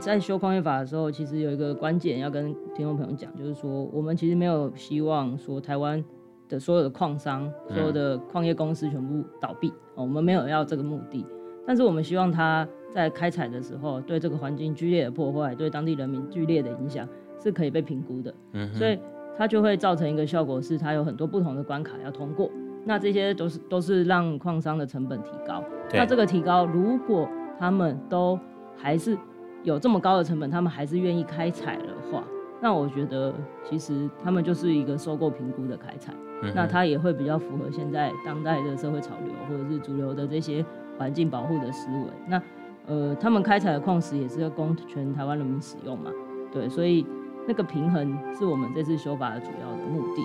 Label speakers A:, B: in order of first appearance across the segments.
A: 在修矿业法的时候，其实有一个关键要跟听众朋友讲，就是说，我们其实没有希望说台湾的所有的矿商、所有的矿业公司全部倒闭，哦我们没有要这个目的。但是我们希望它在开采的时候，对这个环境剧烈的破坏，对当地人民剧烈的影响是可以被评估的。嗯，所以它就会造成一个效果，是它有很多不同的关卡要通过。那这些都是都是让矿商的成本提高。那这个提高，如果他们都还是有这么高的成本，他们还是愿意开采的话，那我觉得其实他们就是一个收购评估的开采。嗯，那它也会比较符合现在当代的社会潮流，或者是主流的这些环境保护的思维。那呃，他们开采的矿石也是要供全台湾人民使用嘛？对，所以那个平衡是我们这次修法的主要的目的。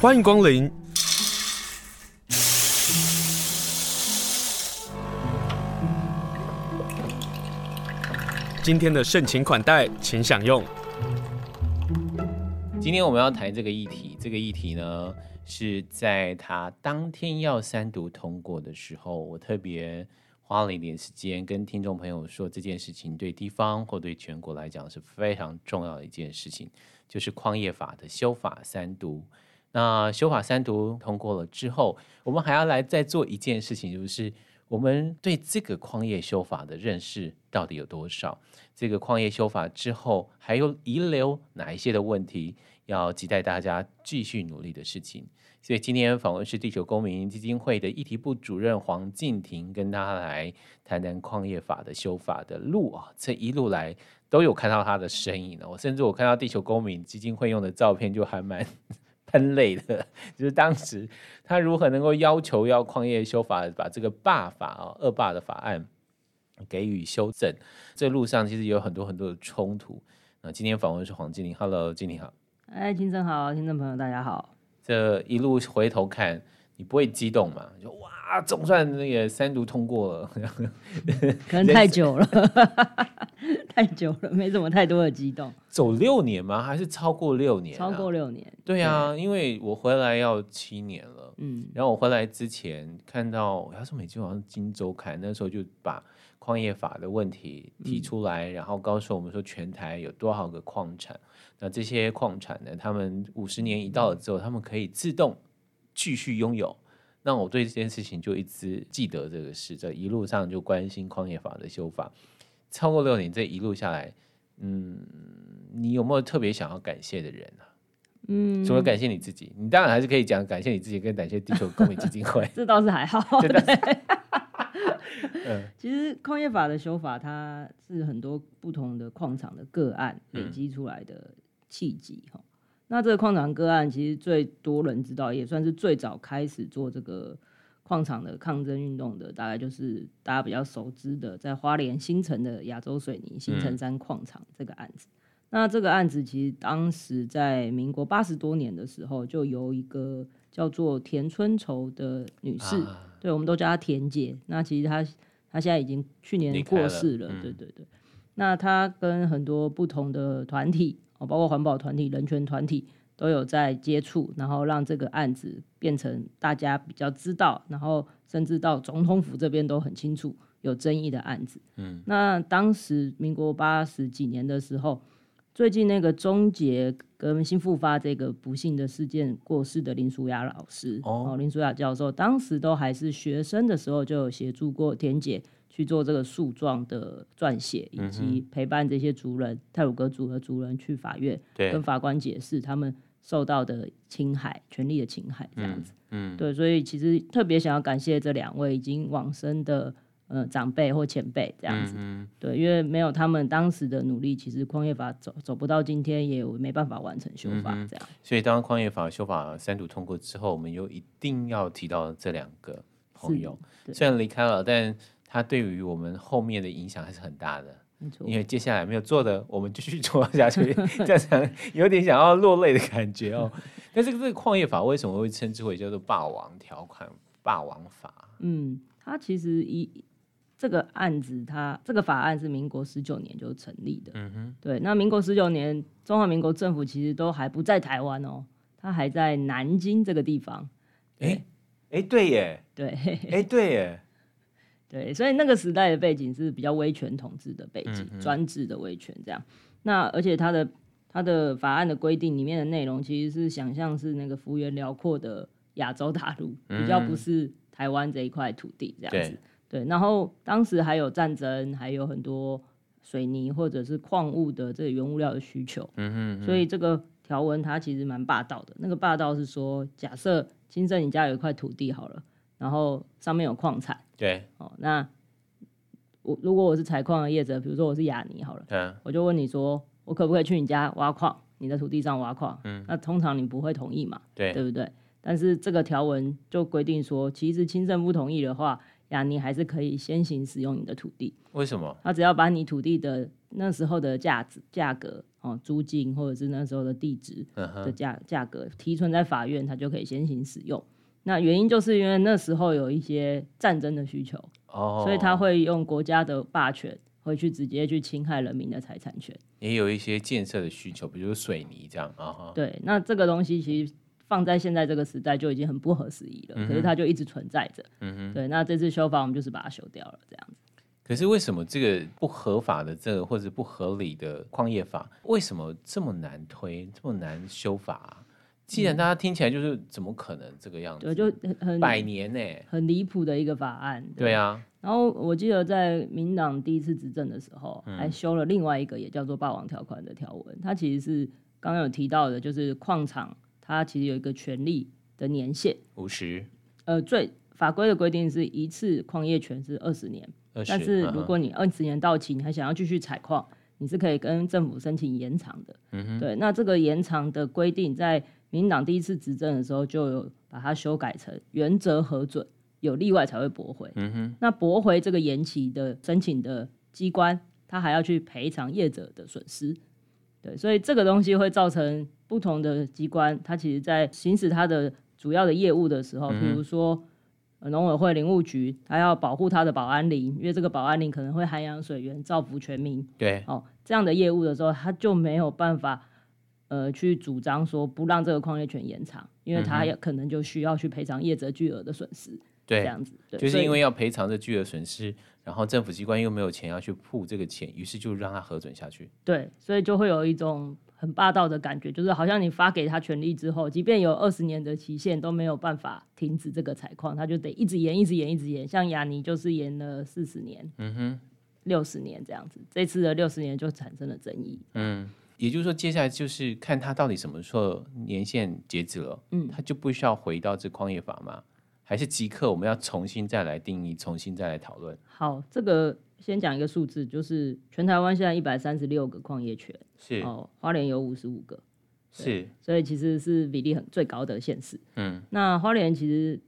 B: 欢迎光临。今天的盛情款待，请享用。
C: 今天我们要谈这个议题，这个议题呢是在他当天要三读通过的时候，我特别花了一点时间跟听众朋友说，这件事情对地方或对全国来讲是非常重要的一件事情，就是矿业法的修法三读。那修法三读通过了之后，我们还要来再做一件事情，就是我们对这个矿业修法的认识到底有多少？这个矿业修法之后还有遗留哪一些的问题，要期待大家继续努力的事情。所以今天访问是地球公民基金会的议题部主任黄静婷，跟他来谈谈矿业法的修法的路啊，这一路来都有看到他的身影呢。我甚至我看到地球公民基金会用的照片，就还蛮。很累的，就是当时他如何能够要求要矿业修法，把这个霸法啊、恶霸的法案给予修正，这路上其实有很多很多的冲突。那今天访问是黄金玲，Hello，金玲好。
A: 哎，金正好，听众朋友大家好。
C: 这一路回头看，你不会激动吗？就哇，总算那个三读通过了，
A: 可能太久了。太久了，没什么太多的激动。
C: 走六年吗？还是超过六年？
A: 超过六年。
C: 对啊，因为我回来要七年了。嗯，然后我回来之前看到，要是美金好像《金周刊》那时候就把矿业法的问题提出来，然后告诉我们说全台有多少个矿产，那这些矿产呢，他们五十年一到了之后，他们可以自动继续拥有。那我对这件事情就一直记得这个事，这一路上就关心矿业法的修法。超过六年，这一路下来，嗯，你有没有特别想要感谢的人啊？嗯，除了感谢你自己，你当然还是可以讲感谢你自己，跟感谢地球公民基金会。
A: 这倒是还好。
C: 对。
A: 其实矿业法的修法，它是很多不同的矿场的个案累积出来的契机哈。那这个矿场个案，其实最多人知道，也算是最早开始做这个。矿场的抗争运动的，大概就是大家比较熟知的，在花莲新城的亚洲水泥新城山矿场这个案子。嗯。那这个案子其实当时在民国八十多年的时候，就由一个叫做田春愁的女士，啊、对，我们都叫她田姐。那其实她她现在已经去年过世了，了对对对。那她跟很多不同的团体，哦，包括环保团体、人权团体。都有在接触，然后让这个案子变成大家比较知道，然后甚至到总统府这边都很清楚有争议的案子。嗯，那当时民国八十几年的时候，最近那个终结跟新复发这个不幸的事件过世的林淑雅老师，哦，林淑雅教授，当时都还是学生的时候，就有协助过田姐去做这个诉状的撰写，以及陪伴这些族人、泰鲁格族的族人去法院跟法官解释他们。受到的侵害，权利的侵害，这样子，嗯，嗯对，所以其实特别想要感谢这两位已经往生的呃长辈或前辈，这样子，嗯，嗯对，因为没有他们当时的努力，其实矿业法走走不到今天，也没办法完成修法，这样。嗯、
C: 所以当矿业法修法三读通过之后，我们又一定要提到这两个朋友，虽然离开了，但他对于我们后面的影响还是很大的。因为接下来没有做的，我们继续做下去，这样有点想要落泪的感觉哦。但是这个矿业法为什么会称之为叫做“霸王条款”、“霸王法”？
A: 嗯，它其实一这个案子，它这个法案是民国十九年就成立的。嗯哼，对。那民国十九年，中华民国政府其实都还不在台湾哦，它还在南京这个地方。
C: 哎哎，对耶，
A: 对，
C: 哎对耶。
A: 对，所以那个时代的背景是比较威权统治的背景，专、嗯、制的威权这样。那而且它的它的法案的规定里面的内容，其实是想象是那个幅员辽阔的亚洲大陆，比较不是台湾这一块土地这样子。对，对，然后当时还有战争，还有很多水泥或者是矿物的这个原物料的需求。嗯哼，所以这个条文它其实蛮霸道的。那个霸道是说，假设金正你家有一块土地好了，然后上面有矿产。
C: 对，
A: 哦，那我如果我是采矿的业者，比如说我是雅尼好了，
C: 对，
A: 我就问你说。我可不可以去你家挖矿？你的土地上挖矿？嗯，那通常你不会同意嘛？
C: 对，
A: 对不对？但是这个条文就规定说，其实清政不同意的话，雅尼还是可以先行使用你的土地。
C: 为什么？
A: 他只要把你土地的那时候的价值、价格哦，租金或者是那时候的地质的价价格提存在法院，他就可以先行使用。那原因就是因为那时候有一些战争的需求，哦，所以他会用国家的霸权。会去直接去侵害人民的财产权，
C: 也有一些建设的需求，比如水泥这样啊。
A: 对，那这个东西其实放在现在这个时代就已经很不合时宜了，嗯、可是它就一直存在着。嗯哼，对，那这次修法我们就是把它修掉了，这样子。
C: 可是为什么这个不合法的这个或者不合理的矿业法，为什么这么难推，这么难修法啊？既然大家听起来就是怎么可能这个样子？
A: 对，就很
C: 百年呢、欸，
A: 很离谱的一个法案。对，
C: 对啊。
A: 然后我记得在民党第一次执政的时候，嗯、还修了另外一个也叫做“霸王条款”的条文。它其实是刚刚有提到的，就是矿场它其实有一个权利的年限
C: 五十。
A: 呃，最法规的规定是一次矿业权是二十年，但是如果你二十年到期，你还想要继续采矿，你是可以跟政府申请延长的。嗯哼。对，那这个延长的规定在。民党第一次执政的时候，就有把它修改成原则核准，有例外才会驳回。嗯哼，那驳回这个延期的申请的机关，他还要去赔偿业者的损失。对，所以这个东西会造成不同的机关，它其实在行使它的主要的业务的时候，比如说农委会林务局，它要保护它的保安林，因为这个保安林可能会涵养水源，造福全民。
C: 对，
A: 哦，这样的业务的时候，它就没有办法。呃，去主张说不让这个矿业权延长，因为他也可能就需要去赔偿业者巨额的损失。对，这样子，对，
C: 就是因为要赔偿这巨额损失，然后政府机关又没有钱要去付这个钱，于是就让他核准下去。
A: 对，所以就会有一种很霸道的感觉，就是好像你发给他权利之后，即便有二十年的期限都没有办法停止这个采矿，他就得一直延，一直延，一直延。像雅尼就是延了四十年，嗯哼，六十年这样子，这次的六十年就产生了争议。嗯。
C: 也就是说，接下来就是看他到底什么时候年限截止了，嗯，他就不需要回到这矿业法吗？还是即刻我们要重新再来定义，重新再来讨论？
A: 好，这个先讲一个数字，就是全台湾现在一百三十六个矿业权，
C: 是
A: 哦，花莲有五十五个，
C: 是，
A: 所以其实是比例很最高的县市。嗯，那花莲其实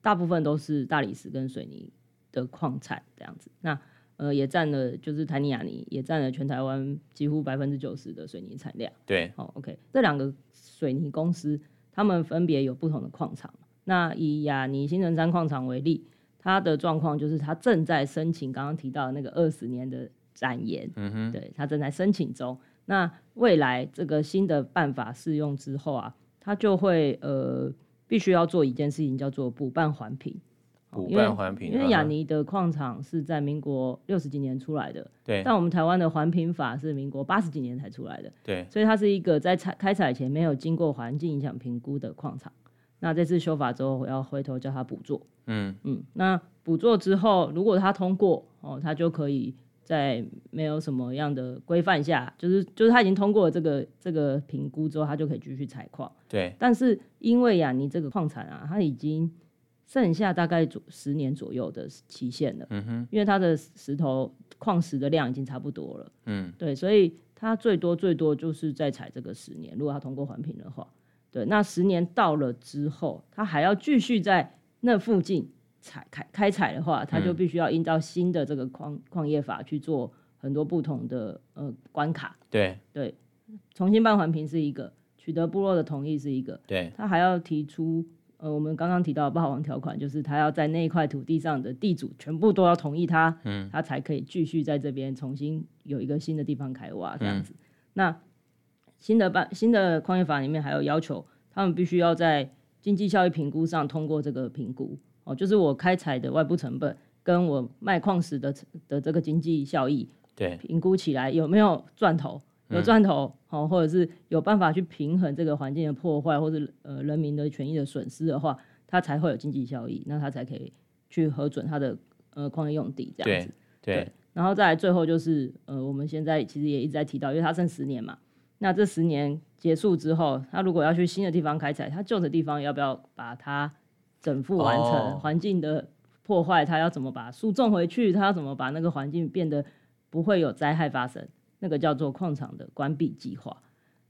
A: 大部分都是大理石跟水泥的矿产这样子，那。呃，也占了，就是台泥亚泥也占了全台湾几乎百分之九十的水泥产量。
C: 对，
A: 好，OK，这两个水泥公司，他们分别有不同的矿场。那以亚泥新城山矿场为例，它的状况就是它正在申请刚刚提到的那个二十年的展延。嗯哼，对，它正在申请中。那未来这个新的办法适用之后啊，它就会呃必须要做一件事情，叫做补办环评。
C: 补办环评，
A: 因为雅尼的矿场是在民国六十几年出来的，
C: 对。
A: 但我们台湾的环评法是民国八十几年才出来的，
C: 对。
A: 所以它是一个在采开采前没有经过环境影响评估的矿场。那这次修法之后，我要回头叫他补做，嗯嗯。那补做之后，如果他通过哦，他就可以在没有什么样的规范下，就是就是他已经通过了这个这个评估之后，他就可以继续采矿。
C: 对。
A: 但是因为雅尼这个矿产啊，它已经剩下大概左十年左右的期限了，嗯哼，因为它的石头矿石的量已经差不多了，嗯，对，所以它最多最多就是在采这个十年，如果它通过环评的话，对，那十年到了之后，它还要继续在那附近采开开采的话，它就必须要依照新的这个矿矿业法去做很多不同的呃关卡，
C: 对。
A: 对，重新办环评是一个，取得部落的同意是一个，
C: 对，
A: 它还要提出。呃，我们刚刚提到的霸王条款，就是他要在那一块土地上的地主全部都要同意他，嗯，他才可以继续在这边重新有一个新的地方开挖这样子。嗯、那新的办新的矿业法里面还有要求，他们必须要在经济效益评估上通过这个评估。哦，就是我开采的外部成本跟我卖矿石的的这个经济效益，
C: 对，
A: 评估起来有没有赚头，有赚头，好、嗯，或者是有办法去平衡这个环境的破坏，或者呃人民的权益的损失的话，它才会有经济效益，那它才可以去核准它的呃矿业用地这样子。
C: 对，对，
A: 然后再来最后就是呃我们现在其实也一直在提到，因为它剩十年嘛，那这十年结束之后，它如果要去新的地方开采，它旧的地方要不要把它整复完成？环、哦、境的破坏，它要怎么把树种回去？它要怎么把那个环境变得不会有灾害发生？那个叫做矿场的关闭计划。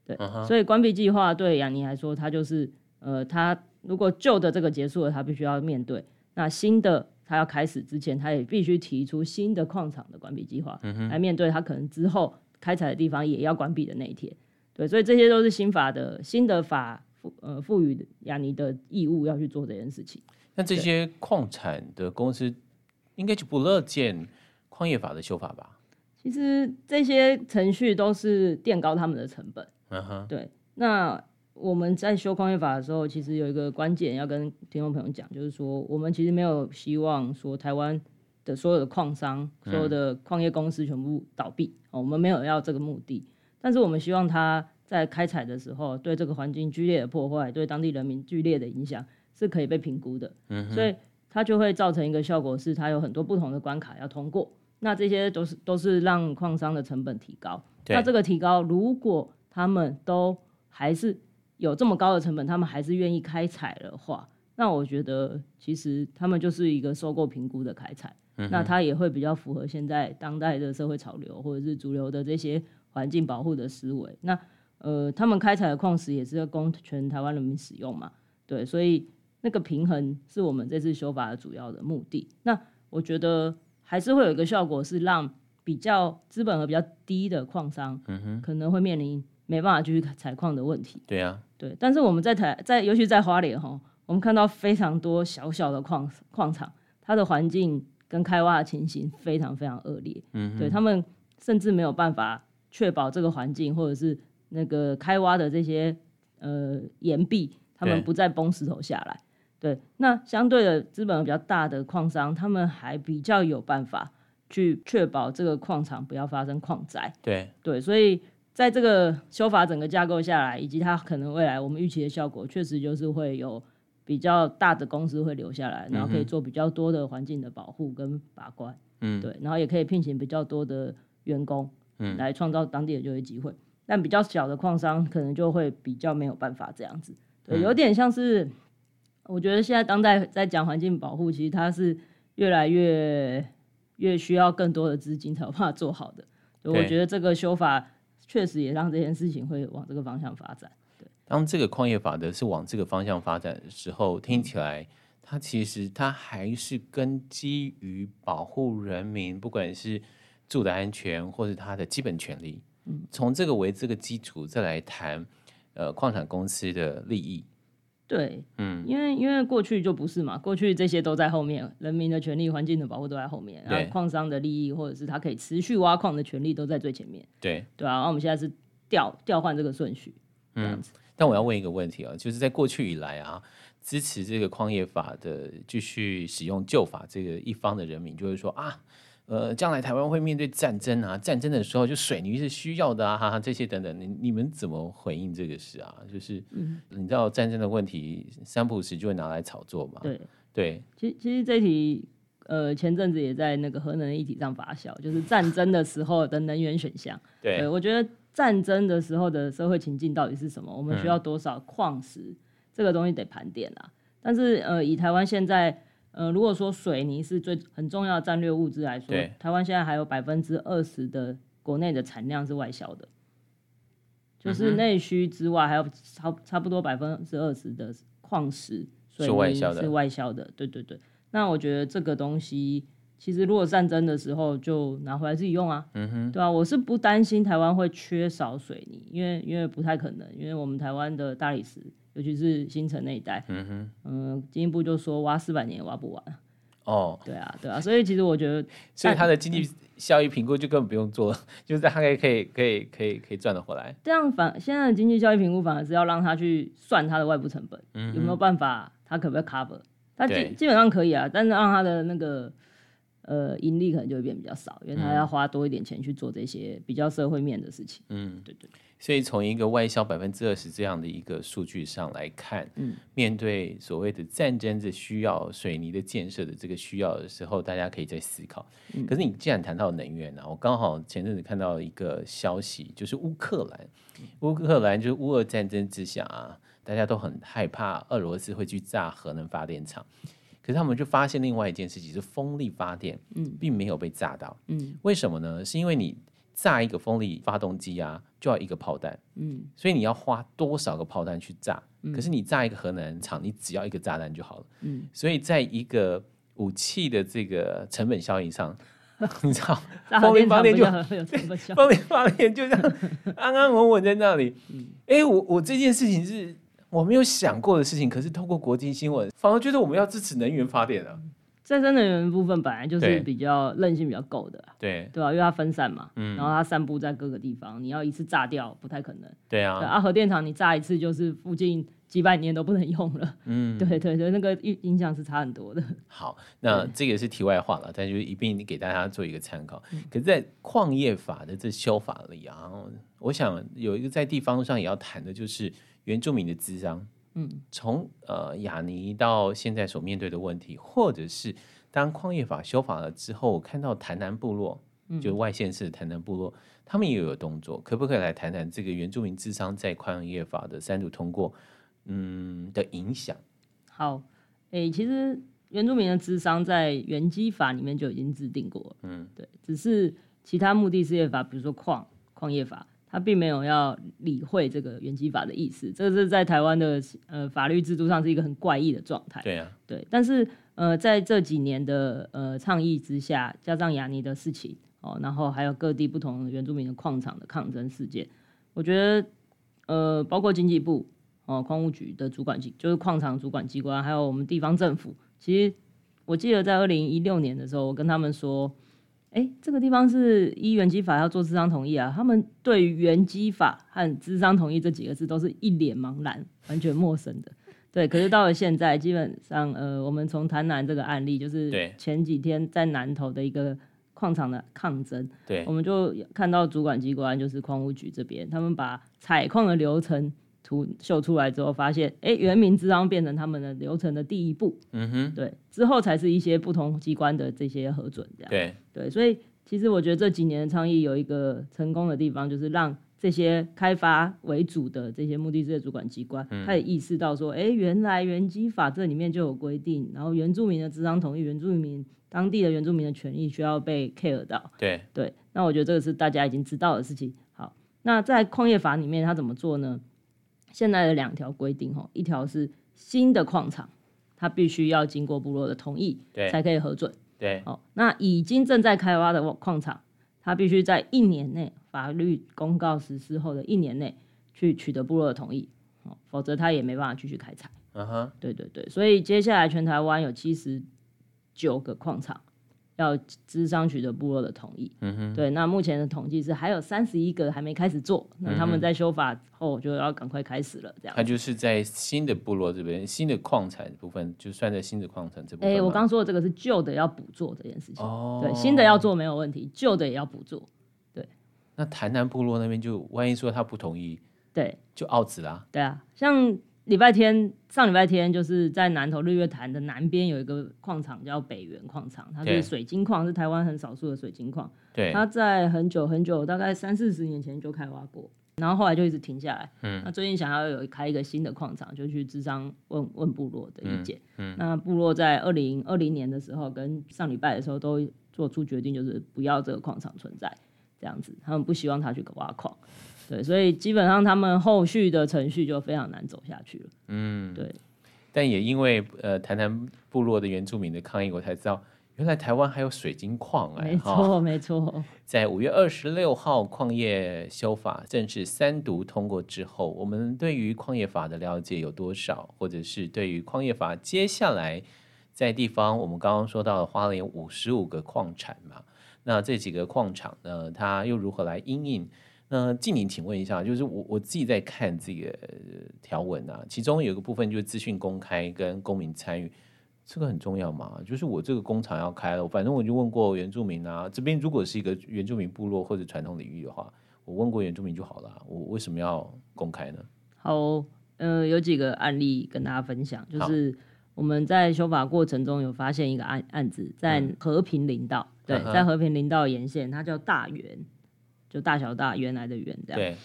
A: 对，嗯、所以关闭计划对雅尼来说，它就是呃它。如果旧的这个结束了，他必须要面对；那新的他要开始之前，他也必须提出新的矿场的关闭计划，来面对他可能之后开采的地方也要关闭的那一天。对，所以这些都是新法的新的法赋呃赋予雅尼的义务要去做这件事情。
C: 那这些矿产的公司应该就不乐见矿业法的修法吧？
A: 其实这些程序都是垫高他们的成本。嗯哼，对，那。我们在修矿业法的时候，其实有一个关键要跟听众朋友讲，就是说，我们其实没有希望说台湾的所有的矿商、所有的矿业公司全部倒闭，我们没有要这个目的。但是我们希望它在开采的时候，对这个环境剧烈的破坏，对当地人民剧烈的影响，是可以被评估的。所以它就会造成一个效果，是它有很多不同的关卡要通过。那这些都是都是让矿商的成本提高。那这个提高，如果他们都还是有这么高的成本，他们还是愿意开采的话，那我觉得其实他们就是一个收购评估的开采，嗯，那它也会比较符合现在当代的社会潮流或者是主流的这些环境保护的思维。那呃，他们开采的矿石也是要供全台湾人民使用嘛，对，所以那个平衡是我们这次修法的主要的目的。那我觉得还是会有一个效果，是让比较资本额比较低的矿商，嗯，可能会面临。没办法继续采矿的问题。对啊，对，但是我们在台在，尤其在花莲哈，我们看到非常多小小的矿矿场，它的环境跟开挖的情形非常非常恶劣。嗯，对他们甚至没有办法确保这个环境或者是那个开挖的这些呃岩壁，他们不再崩石头下来。对，那相对的资本比较大的矿商，他们还比较有办法去确保这个矿场不要发生矿灾。对对，所以。在这个修法整个架构下来，以及它可能未来我们预期的效果，确实就是会有比较大的公司会留下来，然后可以做比较多的环境的保护跟把关，嗯，对，然后也可以聘请比较多的员工，嗯，来创造当地的就业机会。但比较小的矿商可能就会比较没有办法这样子，对，有点像是我觉得现在当代在讲环境保护，其实它是越来越越需要更多的资金才有办法做好的。所以我觉得这个修法。确实也让这件事情会往这个方向发展。对，
C: 当这个矿业法的是往这个方向发展的时候，听起来它其实它还是根基于保护人民，不管是住的安全或是它的基本权利。嗯，从这个为这个基础再来谈，呃，矿产公司的利益。
A: 对，嗯，因为因为过去就不是嘛，过去这些都在后面，人民的权利、环境的保护都在后面，然后矿商的利益或者是他可以持续挖矿的权利都在最前面。对，对啊，然后我们现在是调调换这个顺序，这样子。嗯，
C: 但我要问一个问题啊，就是在过去以来啊，支持这个矿业法的继续使用旧法这个一方的人民，就会说啊。呃，将来台湾会面对战争啊，战争的时候就水泥是需要的啊，哈哈，这些等等，你你们怎么回应这个事啊？就是，嗯，你知道战争的问题，三普时就会拿来炒作嘛。对对，
A: 其实其实这题，呃，前阵子也在那个核能议题上发酵，就是战争的时候的能源选项。对，对，我觉得战争的时候的社会情境到底是什么？我们需要多少矿石？嗯，这个东西得盘点啊。但是呃，以台湾现在。呃，如果说水泥是最很重要的战略物资来说，台湾现在还有百分之二十的国内的产量是外销的，就是内需之外，还有差差不多百分之二十的矿石水泥是外销的。对对对，那我觉得这个东西其实如果战争的时候就拿回来自己用啊，嗯哼，对啊，我是不担心台湾会缺少水泥，因为因为不太可能，因为我们台湾的大理石。尤其是新城那一带，嗯哼，嗯，进一步就说挖四百年也挖不完。哦，对啊，对啊，所以其实我觉得，
C: 所以它的经济效益评估就根本不用做了，就是它可以可以可以可以可以赚得回来。
A: 这样反现在的经济效益评估反而是要让他去算它的外部成本，嗯，有没有办法，它可不可以 cover？它基基本上可以啊，但是让它的那个呃盈利可能就会变比较少，因为他要花多一点钱去做这些比较社会面的事情。
C: 嗯，
A: 对对。
C: 所以从一个外销百分之二十这样的一个数据上来看，嗯，面对所谓的战争的需要、水泥的建设的这个需要的时候，大家可以再思考。嗯、可是你既然谈到能源呢、啊，我刚好前阵子看到一个消息，就是乌克兰，乌克兰就是乌俄战争之下啊，大家都很害怕俄罗斯会去炸核能发电厂。可是他们就发现另外一件事情，是风力发电，嗯，并没有被炸到，嗯，为什么呢？是因为你炸一个风力发动机啊，就要一个炮弹，嗯，所以你要花多少个炮弹去炸？嗯，可是你炸一个核能厂，你只要一个炸弹就好了，嗯，所以在一个武器的这个成本效应上，你知道，风力发电就风力发电就这样安安稳稳在那里，嗯，哎，我我这件事情是。我没有想过的事情，可是透过国际新闻，反而觉得我们要支持能源发电啊。
A: 再生能源部分本来就是比较韧性比较够的，
C: 对
A: 对吧？因为它分散嘛，嗯，然后它散布在各个地方，你要一次炸掉不太可能。
C: 对啊，
A: 对啊，核电厂你炸一次就是附近几百年都不能用了，嗯，对对对，那个影影响是差很多的。
C: 好，那这个是题外话了，但就一并给大家做一个参考。可是，在矿业法的这修法里啊，我想有一个在地方上也要谈的，就是。原住民的智商，嗯，从呃雅尼到现在所面对的问题，或者是当矿业法修法了之后，我看到台南部落，嗯、就外县市的台南部落，他们也有动作，可不可以来谈谈这个原住民智商在矿业法的三读通过，嗯的影响？
A: 好，诶、欸，其实原住民的智商在原基法里面就已经制定过了，嗯，对，只是其他目的事业法，比如说矿矿业法。他并没有要理会这个原基法的意思，这是在台湾的呃法律制度上是一个很怪异的状态。
C: 对啊，
A: 对。但是呃，在这几年的呃倡议之下，加上雅尼的事情哦，然后还有各地不同原住民的矿场的抗争事件，我觉得呃，包括经济部哦，矿务局的主管机就是矿场主管机关，还有我们地方政府，其实我记得在二零一六年的时候，我跟他们说。哎，这个地方是依原基法要做智商同意啊，他们对于原基法和智商同意这几个字都是一脸茫然，完全陌生的。对，可是到了现在，基本上，呃，我们从台南这个案例，就是前几天在南投的一个矿场的抗争，对，我们就看到主管机关就是矿务局这边，他们把采矿的流程。图秀出来之后，发现哎，原民咨商变成他们的流程的第一步。嗯哼，对，之后才是一些不同机关的这些核准，这样。对对，所以其实我觉得这几年的倡议有一个成功的地方，就是让这些开发为主的这些目的事业主管机关，他也意识到说，哎，原来原基法这里面就有规定，然后原住民的咨商同意，原住民当地的原住民的权益需要被 care 到。对对，那我觉得这个是大家已经知道的事情。好，那在矿业法里面他怎么做呢？现在的两条规定，吼，一条是新的矿场，它必须要经过部落的同意，对，才可以核准。对，哦，那已经正在开挖的矿场，它必须在一年内，法律公告实施后的一年内去取得部落的同意，哦，否则它也没办法继续开采。嗯哼，对对对，所以接下来全台湾有七十九个矿场。要咨商取得部落的同意，嗯哼，对，那目前的统计是还有三十一个还没开始做，嗯、那他们在修法后就要赶快开始了，这样。他
C: 就是在新的部落这边，新的矿产部分就算在新的矿产这部分。哎、
A: 欸，我刚说的这个是旧的要补做这件事情，哦，对，新的要做没有问题，旧的也要补做，对。
C: 那台南部落那边就万一说他不同意，
A: 对，
C: 就奥子啦。
A: 对啊，像。礼拜天，上礼拜天就是在南投日月潭的南边有一个矿场叫北元矿场，它是水晶矿，是台湾很少数的水晶矿。对，它在很久很久，大概三四十年前就开挖过，然后后来就一直停下来。嗯，那最近想要有开一个新的矿场，就去智商问问部落的意见。嗯，嗯，那部落在二零二零年的时候跟上礼拜的时候都做出决定，就是不要这个矿场存在，这样子，他们不希望他去挖矿。对，所以基本上他们后续的程序就非常难走下去了。嗯，对。
C: 但也因为呃谈谈部落的原住民的抗议，我才知道原来台湾还有水晶矿哎。
A: 没错，没错。
C: 在五月二十六号矿业修法正式三读通过之后，我们对于矿业法的了解有多少？或者是对于矿业法接下来在地方，我们刚刚说到了花莲有五十五个矿产嘛，那这几个矿场呢，它又如何来应应？那静宁，请问一下，就是我我自己在看这个条文啊，其中有一个部分就是资讯公开跟公民参与，这个很重要嘛，就是我这个工厂要开了，反正我就问过原住民啊，这边如果是一个原住民部落或者传统领域的话，我问过原住民就好了，我为什么要公开呢？
A: 好，呃，有几个案例跟大家分享，就是我们在修法过程中有发现一个案案子，在和平林道，嗯、对，在和平林道沿线，它叫大园，就大小大原来的原这样。对，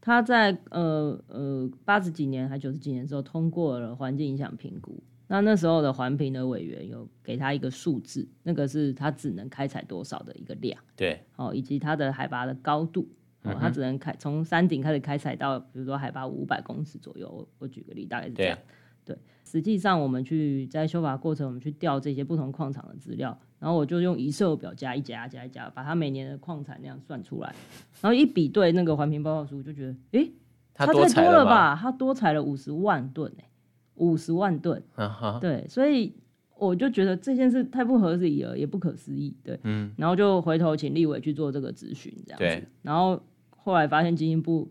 A: 它在呃呃八十几年还九十几年的时候通过了环境影响评估。那那时候的环评的委员有给他一个数字，那个是他只能开采多少的一个量，
C: 对，
A: 哦，以及它的海拔的高度，哦，它只能开从山顶开始开采到，比如说海拔五百公尺左右。我我举个例，大概是这样。对，实际上我们去在修法过程，我们去调这些不同矿场的资料，然后我就用一色表加一加加一加，把它每年的矿产量算出来，然后一比对那个环评报告书，就觉得，诶，它太多了吧？它多采了五十万吨，欸五十万吨，uh. 对，所以我就觉得这件事太不合理了，也不可思议，对，嗯，然后就回头请立委去做这个质询，这样子，对然后后来发现基金部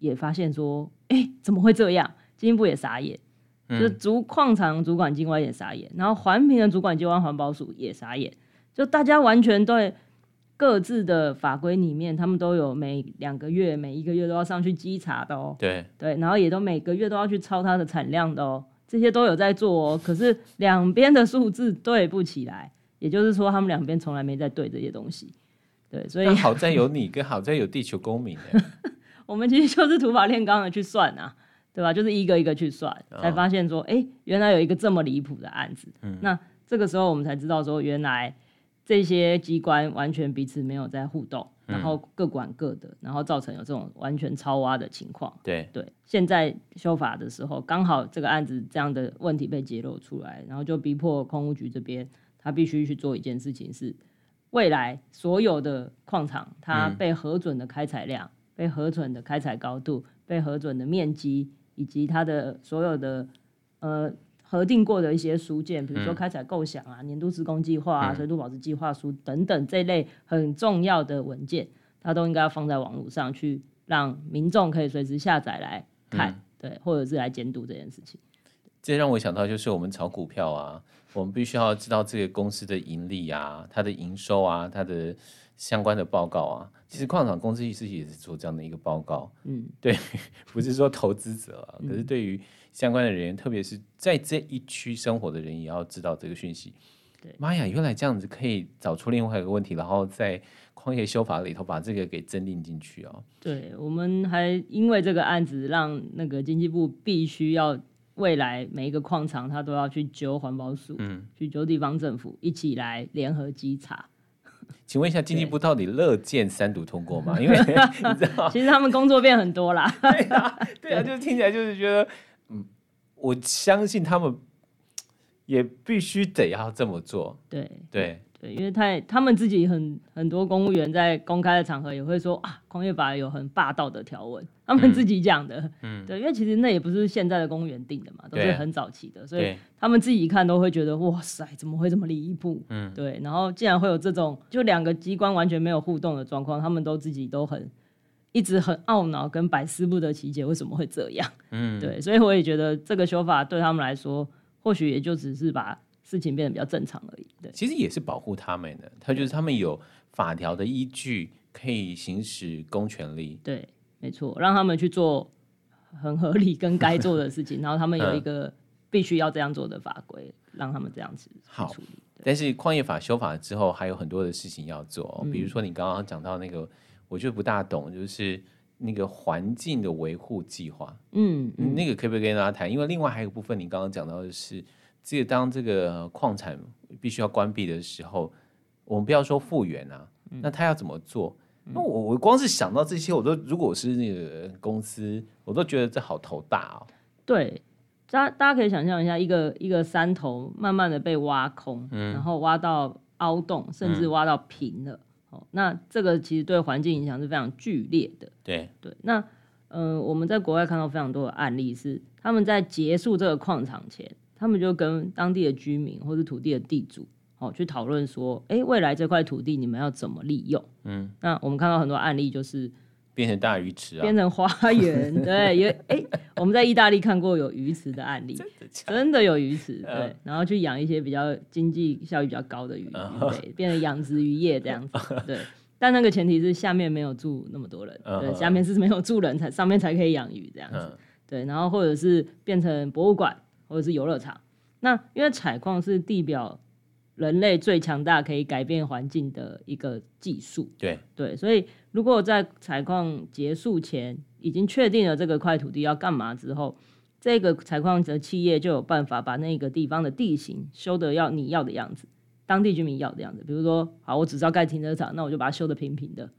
A: 也发现说，哎、欸，怎么会这样？基金部也傻眼，嗯、就是主矿场主管机关也傻眼，然后环评的主管机关环保署也傻眼，就大家完全对。各自的法规里面，他们都有每两个月、每一个月都要上去稽查的哦。对对，然后也都每个月都要去抄它的产量的哦，这些都有在做哦。可是两边的数字对不起来，也就是说，他们两边从来没在对这些东西。对，所以
C: 好在有你，跟好在有地球公民。
A: 我们其实就是土法炼钢的去算啊，对吧？就是一个一个去算，才发现说，哎、欸，原来有一个这么离谱的案子。嗯，那这个时候我们才知道说，原来。这些机关完全彼此没有在互动，然后各管各的，然后造成有这种完全超挖的情况。对对，现在修法的时候，刚好这个案子这样的问题被揭露出来，然后就逼迫空屋局这边，他必须去做一件事情，是未来所有的矿场，它被核准的开采量、嗯、被核准的开采高度、被核准的面积，以及它的所有的呃。核定过的一些书件，比如说开采构想啊、嗯、年度施工计划啊、水土保持计划书等等这类很重要的文件，它都应该要放在网络上去，让民众可以随时下载来看，嗯、对，或者是来监督这件事情。
C: 这让我想到，就是我们炒股票啊，我们必须要知道这个公司的盈利啊、它的营收啊、它的相关的报告啊。其实矿场公司其实也是做这样的一个报告，嗯，对，不是说投资者啊，可是对于。相关的人员，特别是在这一区生活的人，也要知道这个讯息。对，妈呀，原来这样子可以找出另外一个问题，然后在矿业修法里头把这个给增订进去哦。
A: 对，我们还因为这个案子，让那个经济部必须要未来每一个矿场，他都要去揪环保署，嗯，去揪地方政府一起来联合稽查。
C: 请问一下，经济部到底乐见三读通过吗？因为你知道，
A: 其实他们工作变很多啦。
C: 对啊，对啊，就是听起来就是觉得。嗯，我相信他们也必须得要这么做。对对
A: 对，因为太他们自己很很多公务员在公开的场合也会说啊，矿业法有很霸道的条文，他们自己讲的。嗯，对，因为其实那也不是现在的公务员定的嘛，都是很早期的，所以他们自己一看都会觉得哇塞，怎么会这么离谱？嗯，对。然后竟然会有这种就两个机关完全没有互动的状况，他们都自己都很。一直很懊恼，跟百思不得其解，为什么会这样？嗯，对，所以我也觉得这个修法对他们来说，或许也就只是把事情变得比较正常而已。对，
C: 其实也是保护他们的，他就是他们有法条的依据，可以行使公权力。
A: 对，没错，让他们去做很合理跟该做的事情，然后他们有一个必须要这样做的法规，嗯、让他们这样子
C: 好处理。但是矿业法修法之后，还有很多的事情要做，比如说你刚刚讲到那个。我就不大懂，就是那个环境的维护计划，嗯，嗯，那个可不可以跟大家谈？因为另外还有一个部分，你刚刚讲到的是，这个当这个矿产必须要关闭的时候，我们不要说复原啊，嗯、那他要怎么做？那我我光是想到这些，我都如果我是那个公司，我都觉得这好头大哦。
A: 对，大家大家可以想象一下，一个一个山头慢慢的被挖空，嗯、然后挖到凹洞，甚至挖到平了。嗯哦，那这个其实对环境影响是非常剧烈的。对对，那呃，我们在国外看到非常多的案例是，他们在结束这个矿场前，他们就跟当地的居民或是土地的地主，哦，去讨论说，哎，未来这块土地你们要怎么利用？嗯，那我们看到很多案例就是，
C: 变成大鱼池啊，
A: 变成花园。对，因为哎，我们在意大利看过有鱼池的案例，真的，真的有鱼池。对，然后去养一些比较经济效益比较高的鱼，对，对，变成养殖渔业这样子。对，但那个前提是下面没有住那么多人，对，下面是没有住人才上面才可以养鱼这样子。对，然后或者是变成博物馆或者是游乐场。那因为采矿是地表人类最强大可以改变环境的一个技术，
C: 对
A: 对，所以如果在采矿结束前已经确定了这个块土地要干嘛之后，这个采矿的企业就有办法把那个地方的地形修得要你要的样子，当地居民要的样子。比如说，好，我只知道盖停车场，那我就把它修得平平的。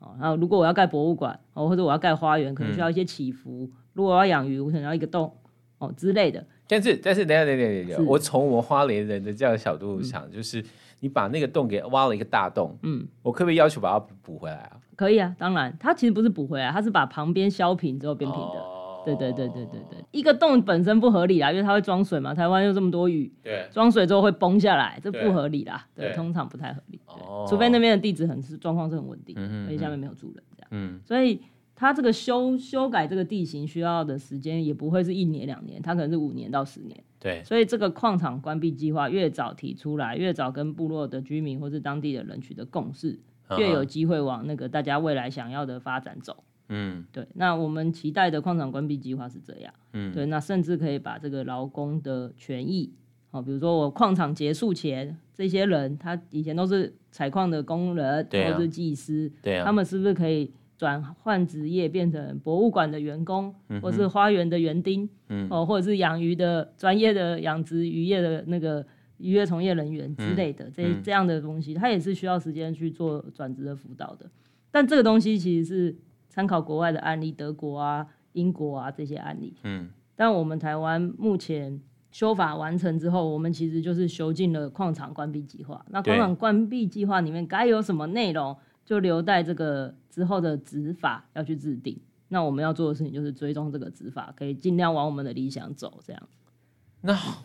A: 好，然后如果我要盖博物馆，哦，或者我要盖花园，可能需要一些起伏。嗯、如果我要养鱼，我可能要一个洞，哦之类的。
C: 但是但是等下等下等下，我从我们花莲人的这样的角度想，就是你把那个洞给挖了一个大洞，嗯，我可不可以要求把它补回来啊？
A: 可以啊，当然，它其实不是补回来，它是把旁边削平之后变平的。哦、对对对对对对，一个洞本身不合理啦，因为它会装水嘛，台湾又这么多雨，对，装水之后会崩下来，这不合理啦，对，通常不太合理，哦、除非那边的地质很是状况是很稳定，嗯哼，而且下面没有住人这样，嗯，所以。它这个修修改这个地形需要的时间也不会是一年两年，它可能是五年到十年。
C: 对，
A: 所以这个矿场关闭计划越早提出来，越早跟部落的居民或是当地的人取得共识，越有机会往那个大家未来想要的发展走。嗯，对。那我们期待的矿场关闭计划是这样。嗯，对。那甚至可以把这个劳工的权益，好，比如说我矿场结束前，这些人他以前都是采矿的工人，啊、或是技师，对啊，他们是不是可以？转换职业变成博物馆的员工，嗯、或是花园的园丁，嗯、哦，或者是养鱼的专业的养殖渔业的那个渔业从业人员之类的，嗯、这这样的东西，它也是需要时间去做转职的辅导的。但这个东西其实是参考国外的案例，德国啊、英国啊这些案例。嗯，但我们台湾目前修法完成之后，我们其实就是修进了矿场关闭计划。那矿场关闭计划里面该有什么内容？就留待这个之后的执法要去制定。那我们要做的事情就是追踪这个执法，可以尽量往我们的理想走，这样。
C: 那好。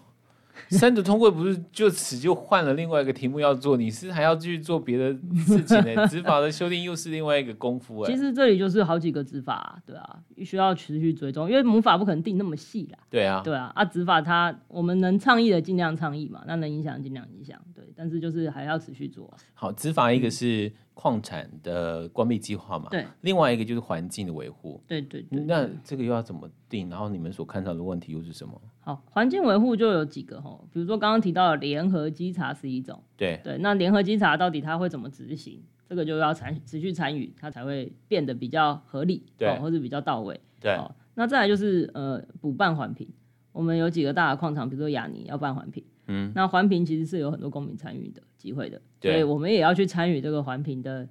C: 三读通过不是就此就换了另外一个题目要做，你是还要继续做别的事情呢？执法的修订又是另外一个功夫哎。
A: 其实这里就是好几个执法啊，对啊，需要持续追踪，因为母法不可能定那么细啦。
C: 对啊，
A: 对啊，啊执法它我们能倡议的尽量倡议嘛，那能影响尽量影响，对，但是就是还要持续做啊。
C: 好，执法一个是矿产的关闭计划嘛，对，另外一个就是环境的维护，
A: 对对对。
C: 那这个又要怎么定？然后你们所看到的问题又是什么？
A: 好，环境维护就有几个哈，比如说刚刚提到的联合稽查是一种，
C: 对
A: 对，那联合稽查到底它会怎么执行？这个就要参持续参与，它才会变得比较合理，对，或者比较到位，
C: 对。
A: 那再来就是呃补办环评，我们有几个大的矿场，比如说雅尼要办环评，嗯，那环评其实是有很多公民参与的机会的，所以我们也要去参与这个环评的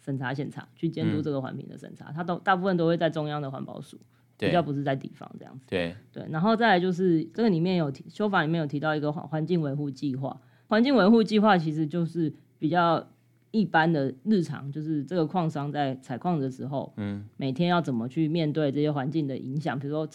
A: 审查现场，去监督这个环评的审查，嗯、它都大部分都会在中央的环保署。比较不是在地方这样子，
C: 对。
A: 对，然后再来就是这个里面有提修法里面有提到一个环环境维护计划，环境维护计划其实就是比较一般的日常，就是这个矿商在采矿的时候，嗯，每天要怎么去面对这些环境的影响，比如说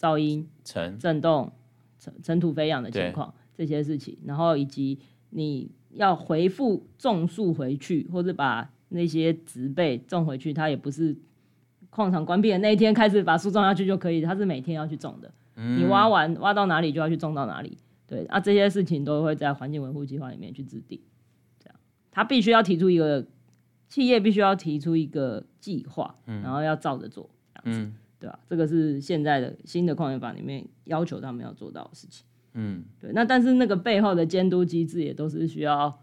A: 噪音、尘、震动、尘尘土飞扬的情况这些事情，然后以及你要回复种树回去，或者把那些植被种回去，它也不是。矿场关闭的那一天开始把树种下去就可以，它是每天要去种的。嗯、你挖完挖到哪里就要去种到哪里。对啊，这些事情都会在环境维护计划里面去制定。这样，他必须要提出一个企业必须要提出一个计划，嗯、然后要照着做，这样子，嗯、对吧？这个是现在的新的矿业法里面要求他们要做到的事情。嗯，对。那但是那个背后的监督机制也都是需要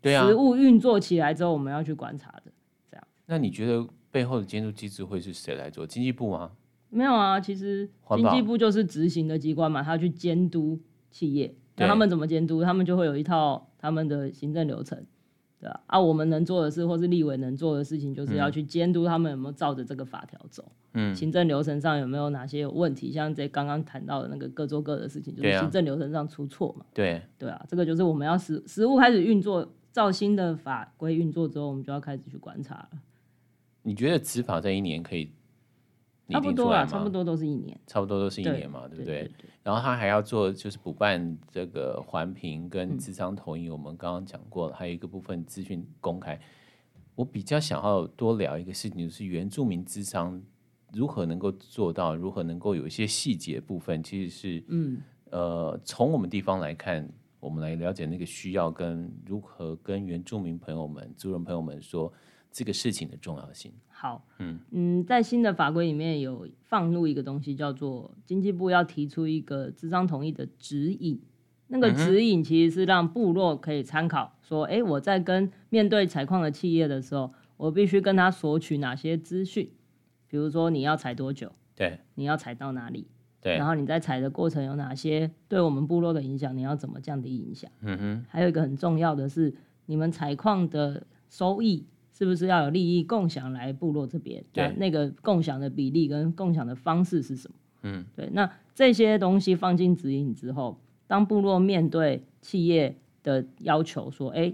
A: 对实物运作起来之后我们要去观察的。这样，
C: 那你觉得？背后的监督机制会是谁来做？经济部吗？
A: 没有啊，其实经济部就是执行的机关嘛，他要去监督企业。那他们怎么监督？他们就会有一套他们的行政流程，对啊？啊，我们能做的事，或是立委能做的事情，就是要去监督他们有没有照着这个法条走。嗯，行政流程上有没有哪些有问题？像这刚刚谈到的那个各做各的事情，就是行政流程上出错嘛。
C: 对，
A: 对啊，这个就是我们要实实物开始运作，照新的法规运作之后，我们就要开始去观察了。
C: 你觉得执法这一年可以
A: 差不多啊，差不多都是一年，
C: 差不多都是一年嘛，对，对不对？然后他还要做，就是补办这个环评跟资商投影，我们刚刚讲过了，嗯、还有一个部分资讯公开。我比较想要多聊一个事情，就是原住民资商如何能够做到，如何能够有一些细节部分，其实是嗯呃，从我们地方来看，我们来了解那个需要跟如何跟原住民朋友们、族人朋友们说这个事情的重要性。
A: 好，嗯嗯，在新的法规里面有放入一个东西，叫做经济部要提出一个资商同意的指引。那个指引其实是让部落可以参考，说，哎、欸，我在跟面对采矿的企业的时候，我必须跟他索取哪些资讯，比如说你要采多久，
C: 对，
A: 你要采到哪里，
C: 对，
A: 然后你在采的过程有哪些对我们部落的影响，你要怎么降低影响？嗯哼，还有一个很重要的是，你们采矿的收益是不是要有利益共享来部落这边？对，那个共享的比例跟共享的方式是什么？嗯，对，那这些东西放进指引之后。当部落面对企业的要求，说：“哎，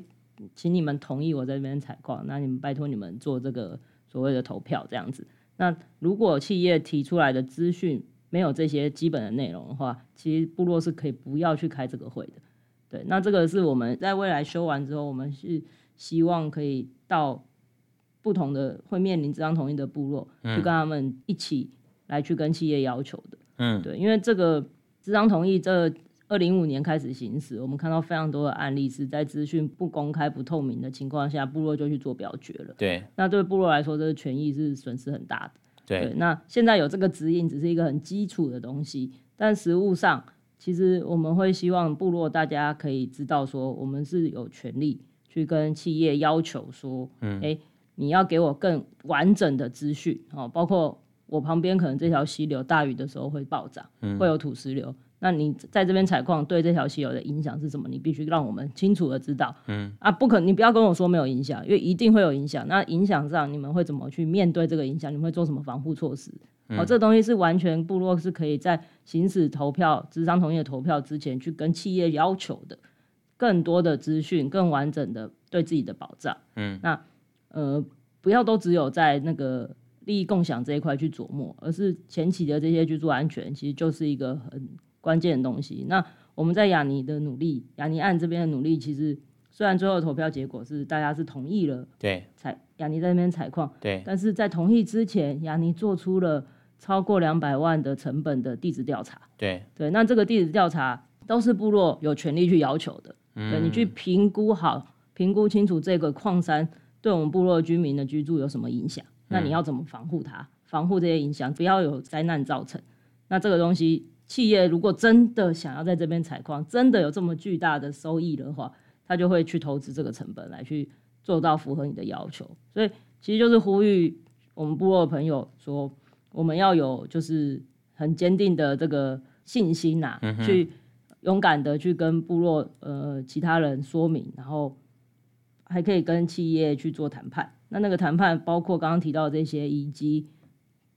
A: 请你们同意我在这边采矿，那你们拜托你们做这个所谓的投票这样子。那如果企业提出来的资讯没有这些基本的内容的话，其实部落是可以不要去开这个会的。对，那这个是我们在未来修完之后，我们是希望可以到不同的会面临咨商同意的部落，去跟他们一起来去跟企业要求的。嗯，对，因为这个咨商同意这。二零一五年开始行使，我们看到非常多的案例是在资讯不公开、不透明的情况下，部落就去做表决了。
C: 对，
A: 那对部落来说，这个权益是损失很大的。
C: 对，
A: 对，那现在有这个指引，只是一个很基础的东西，但实物上，其实我们会希望部落大家可以知道，说我们是有权利去跟企业要求说，嗯，哎、欸，你要给我更完整的资讯哦，包括我旁边可能这条溪流大雨的时候会暴涨，嗯，会有土石流。那你在这边采矿对这条溪流的影响是什么？你必须让我们清楚的知道。嗯啊，不可，你不要跟我说没有影响，因为一定会有影响。那影响上你们会怎么去面对这个影响？你们会做什么防护措施？嗯、哦，这个东西是完全部落是可以在行使投票、智商同意的投票之前去跟企业要求的，更多的资讯、更完整的对自己的保障。嗯，那呃，不要都只有在那个利益共享这一块去琢磨，而是前期的这些居住安全，其实就是一个很。关键的东西。那我们在雅尼的努力，雅尼案这边的努力，其实虽然最后投票结果是大家是同意了，
C: 对，
A: 采雅尼在那边采矿，
C: 对，
A: 但是在同意之前，雅尼做出了超过两百万的成本的地质调查，
C: 对，
A: 对，那这个地质调查都是部落有权利去要求的，嗯，对，你去评估好，评估清楚这个矿山对我们部落居民的居住有什么影响，那你要怎么防护它，防护这些影响，不要有灾难造成，那这个东西。企业如果真的想要在这边采矿，真的有这么巨大的收益的话，他就会去投资这个成本来去做到符合你的要求。所以其实就是呼吁我们部落的朋友说，我们要有就是很坚定的这个信心呐、啊，嗯、去勇敢的去跟部落呃其他人说明，然后还可以跟企业去做谈判。那那个谈判包括刚刚提到的这些，以及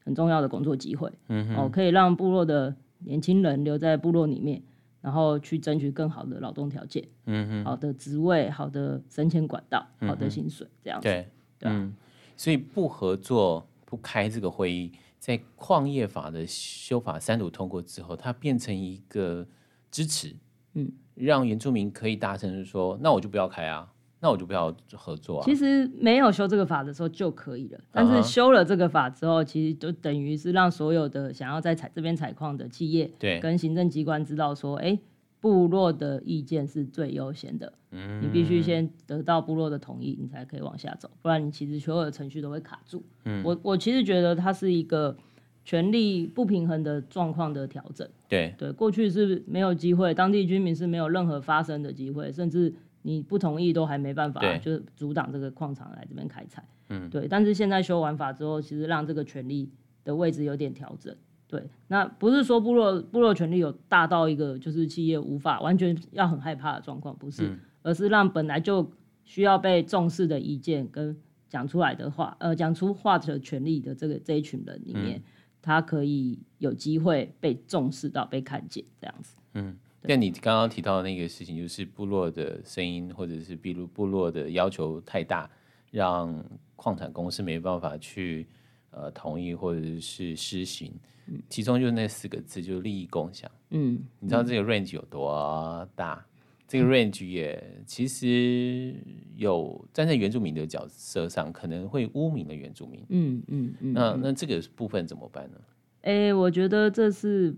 A: 很重要的工作机会，嗯、哦，可以让部落的。年轻人留在部落里面，然后去争取更好的劳动条件，嗯哼，好的职位，好的升迁管道，嗯、好的薪水，这样子。对？
C: 嗯，所以不合作、不开这个会议，在矿业法的修法三读通过之后，它变成一个支持，嗯，让原住民可以大声说，那我就不要开啊。那我就不要合作啊。
A: 其实没有修这个法的时候就可以了，但是修了这个法之后，其实就等于是让所有的想要在采这边采矿的企业，对，跟行政机关知道说，哎，部落的意见是最优先的，嗯，你必须先得到部落的同意，你才可以往下走，不然你其实所有的程序都会卡住。嗯，我我其实觉得它是一个权力不平衡的状况的调整。
C: 对
A: 对，过去是没有机会，当地居民是没有任何发声的机会，甚至。你不同意都还没办法，就是阻挡这个矿场来这边开采。嗯，对。但是现在修完法之后，其实让这个权利的位置有点调整。对，那不是说部落部落权利有大到一个就是企业无法完全要很害怕的状况，不是，嗯、而是让本来就需要被重视的意见跟讲出来的话，呃，讲出话的权利的这个这一群人里面，嗯、他可以有机会被重视到被看见这样子。嗯。
C: 但你刚刚提到的那个事情，就是部落的声音，或者是比如部落的要求太大，让矿产公司没办法去呃同意或者是施行。嗯、其中就是那四个字，就是利益共享。嗯，你知道这个 range 有多大？这个 range 也其实有站在原住民的角色上，可能会污名了原住民。
A: 嗯嗯嗯。
C: 那那这个部分怎么办呢？
A: 哎、欸，我觉得这是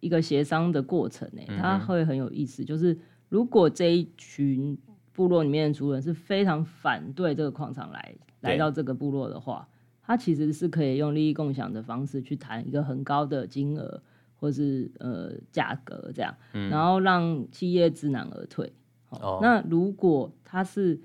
A: 一个协商的过程呢、欸，它会很有意思。就是如果这一群部落里面的族人是非常反对这个矿场来来到这个部落的话，他其实是可以用利益共享的方式去谈一个很高的金额。或是呃价格这样，嗯、然后让企业知难而退。哦，那如果他是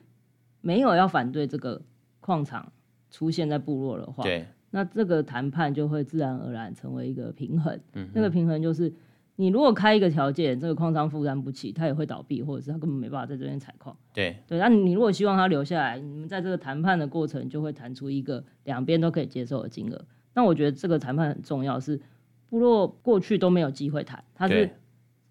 A: 没有要反对这个矿场出现在部落的话，对，那这个谈判就会自然而然成为一个平衡。嗯，那个平衡就是，你如果开一个条件，这个矿商负担不起，他也会倒闭，或者是他根本没办法在这边采矿。
C: 对，
A: 对，那你如果希望他留下来，你们在这个谈判的过程就会谈出一个两边都可以接受的金额。那我觉得这个谈判很重要是。部落过去都没有机会谈，他是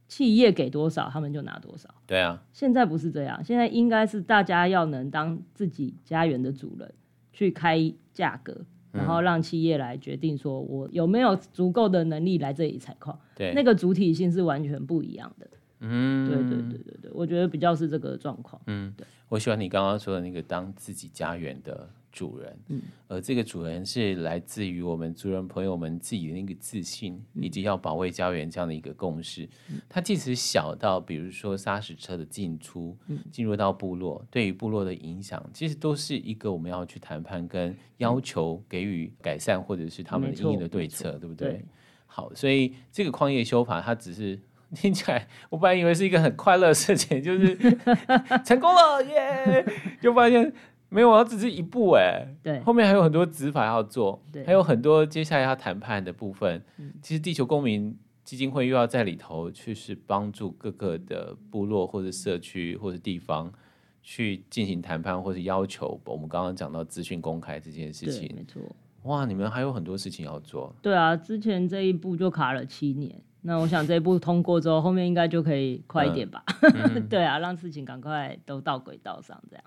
A: 企业给多少，他们就拿多少。
C: 对啊，
A: 现在不是这样，现在应该是大家要能当自己家园的主人，去开价格，然后让企业来决定说我有没有足够的能力来这里采矿。对，那个主体性是完全不一样的。嗯，对对对对对，我觉得比较是这个状况。嗯，对，
C: 我喜欢你刚刚说的那个当自己家园的。主人，嗯，而这个主人是来自于我们族人朋友们自己的那个自信，以及要保卫家园这样的一个共识。它即使小到，比如说砂石车的进出，进入到部落，对于部落的影响，其实都是一个我们要去谈判跟要求给予改善，或者是他们的因应的对策，对不对？对。好，所以这个矿业修法，它只是 听起来，我本来以为是一个很快乐的事情，就是 成功了耶，就发现。没有，啊只是一步哎，对，后面还有很多执法要做，对，还有很多接下来要谈判的部分。嗯，其实地球公民基金会又要在里头去是帮助各个的部落或者社区或者地方去进行谈判，或者要求我们刚刚讲到资讯公开这件事情。
A: 没错，
C: 哇，你们还有很多事情要做。
A: 对啊，之前这一步就卡了七年，那我想这一步通过之后，后面应该就可以快一点吧？嗯、对啊，让事情赶快都到轨道上这样。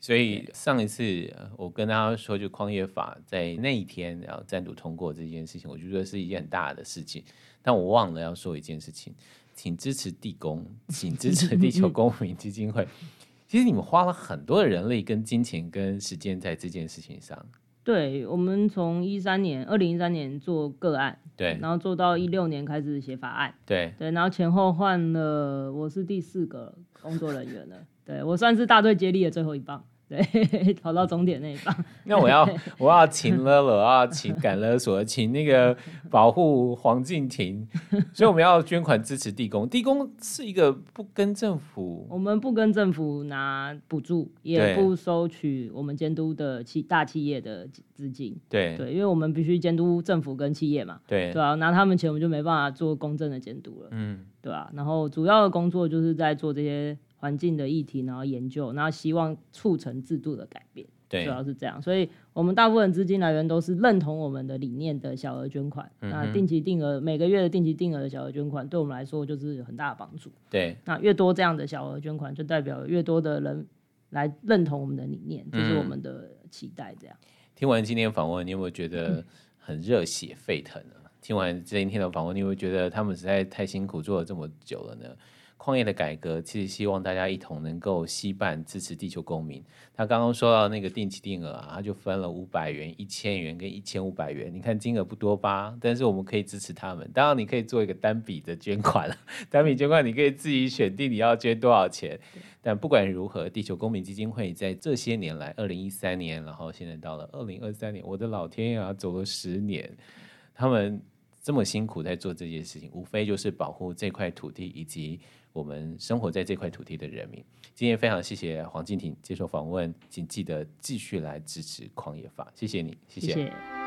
C: 所以上一次我跟大家说，就矿业法在那一天然后单独通过这件事情，我就觉得是一件很大的事情。但我忘了要说一件事情，请支持地公，请支持地球公民基金会。其实你们花了很多的人力、跟金钱、跟时间在这件事情上。
A: 对，我们从一三年，二零一三年做个案，对，然后做到一六年开始写法案，对对，然后前后换了，我是第四个工作人员了。对，我算是大队接力的最后一棒，对，跑到终点那一棒。
C: 那我要我要请了了啊，请赶勒索，请那个保护黄敬亭，所以我们要捐款支持地公。地公是一个不跟政府，
A: 我们不跟政府拿补助，也不收取我们监督的企大企业的资金。对对，因为我们必须监督政府跟企业嘛。对对啊，拿他们钱我们就没办法做公正的监督了。嗯，对啊，然后主要的工作就是在做这些。环境的议题，然后研究，然后希望促成制度的改变，对，主要是这样。所以，我们大部分资金来源都是认同我们的理念的小额捐款。嗯、那定期定额每个月的定期定额的小额捐款，对我们来说就是有很大的帮助。对，那越多这样的小额捐款，就代表越多的人来认同我们的理念，这、就是我们的期待。这样、嗯。
C: 听完今天访问，你有没有觉得很热血沸腾呢？嗯、听完这一天的访问，你有没有觉得他们实在太辛苦，做了这么久了呢？矿业的改革，其实希望大家一同能够惜办支持地球公民。他刚刚说到那个定期定额啊，他就分了五百元、一千元跟一千五百元。你看金额不多吧？但是我们可以支持他们。当然，你可以做一个单笔的捐款了。单笔捐款你可以自己选定你要捐多少钱。但不管如何，地球公民基金会在这些年来，二零一三年，然后现在到了二零二三年，我的老天爷，走了十年，他们这么辛苦在做这件事情，无非就是保护这块土地以及。我们生活在这块土地的人民，今天非常谢谢黄敬婷接受访问，请记得继续来支持狂野法，谢谢你，谢谢。